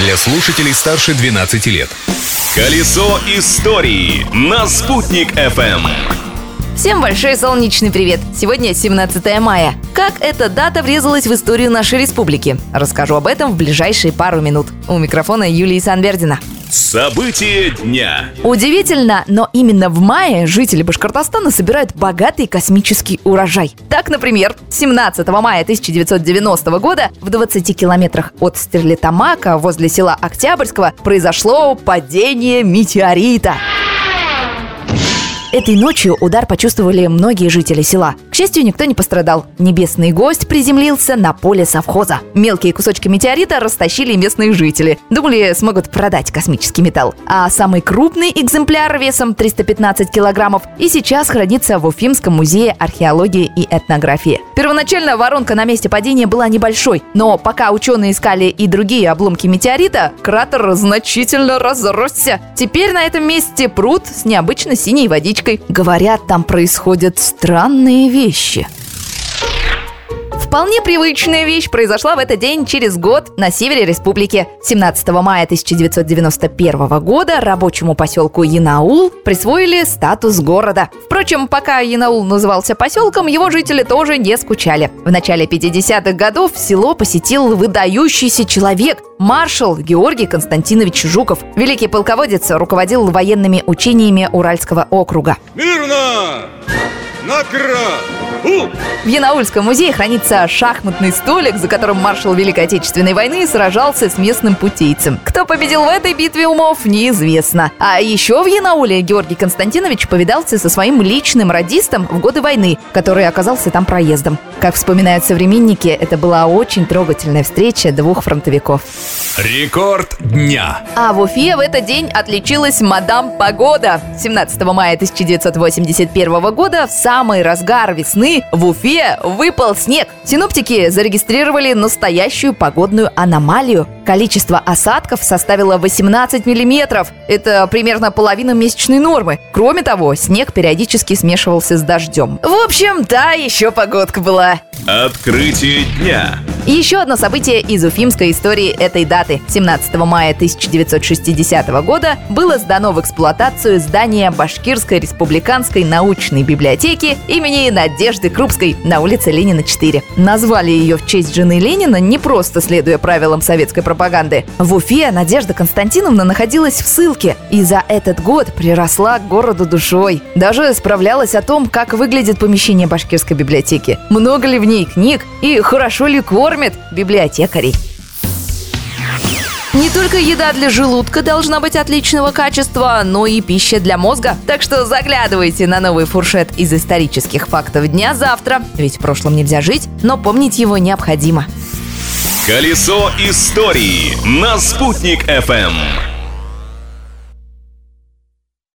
для слушателей старше 12 лет. Колесо истории на «Спутник FM. Всем большой солнечный привет! Сегодня 17 мая. Как эта дата врезалась в историю нашей республики? Расскажу об этом в ближайшие пару минут. У микрофона Юлии Санбердина. События дня. Удивительно, но именно в мае жители Башкортостана собирают богатый космический урожай. Так, например, 17 мая 1990 года в 20 километрах от Стерлитамака возле села Октябрьского произошло падение метеорита. Этой ночью удар почувствовали многие жители села. К счастью, никто не пострадал. Небесный гость приземлился на поле совхоза. Мелкие кусочки метеорита растащили местные жители. Думали, смогут продать космический металл. А самый крупный экземпляр весом 315 килограммов и сейчас хранится в Уфимском музее археологии и этнографии. Первоначально воронка на месте падения была небольшой, но пока ученые искали и другие обломки метеорита, кратер значительно разросся. Теперь на этом месте пруд с необычно синей водичкой. Говорят, там происходят странные вещи. Вполне привычная вещь произошла в этот день через год на севере республики. 17 мая 1991 года рабочему поселку Янаул присвоили статус города. Впрочем, пока Янаул назывался поселком, его жители тоже не скучали. В начале 50-х годов село посетил выдающийся человек, маршал Георгий Константинович Жуков. Великий полководец руководил военными учениями Уральского округа. Мирно! Наград! В Янаульском музее хранится шахматный столик, за которым маршал Великой Отечественной войны сражался с местным путейцем. Кто победил в этой битве умов, неизвестно. А еще в Янауле Георгий Константинович повидался со своим личным радистом в годы войны, который оказался там проездом. Как вспоминают современники, это была очень трогательная встреча двух фронтовиков. Рекорд дня. А в Уфе в этот день отличилась мадам Погода. 17 мая 1981 года, в самый разгар весны, в Уфе выпал снег. Синоптики зарегистрировали настоящую погодную аномалию. Количество осадков составило 18 миллиметров. Это примерно половина месячной нормы. Кроме того, снег периодически смешивался с дождем. В общем, да, еще погодка была. Открытие дня. Еще одно событие из уфимской истории этой даты. 17 мая 1960 года было сдано в эксплуатацию здание Башкирской республиканской научной библиотеки имени Надежды Крупской на улице Ленина 4. Назвали ее в честь жены Ленина, не просто следуя правилам советской пропаганды. В Уфе Надежда Константиновна находилась в ссылке и за этот год приросла к городу душой. Даже справлялась о том, как выглядит помещение Башкирской библиотеки, много ли в ней книг и хорошо ли кормят библиотекарей. Не только еда для желудка должна быть отличного качества, но и пища для мозга. Так что заглядывайте на новый фуршет из исторических фактов дня завтра. Ведь в прошлом нельзя жить, но помнить его необходимо. Колесо истории на «Спутник FM.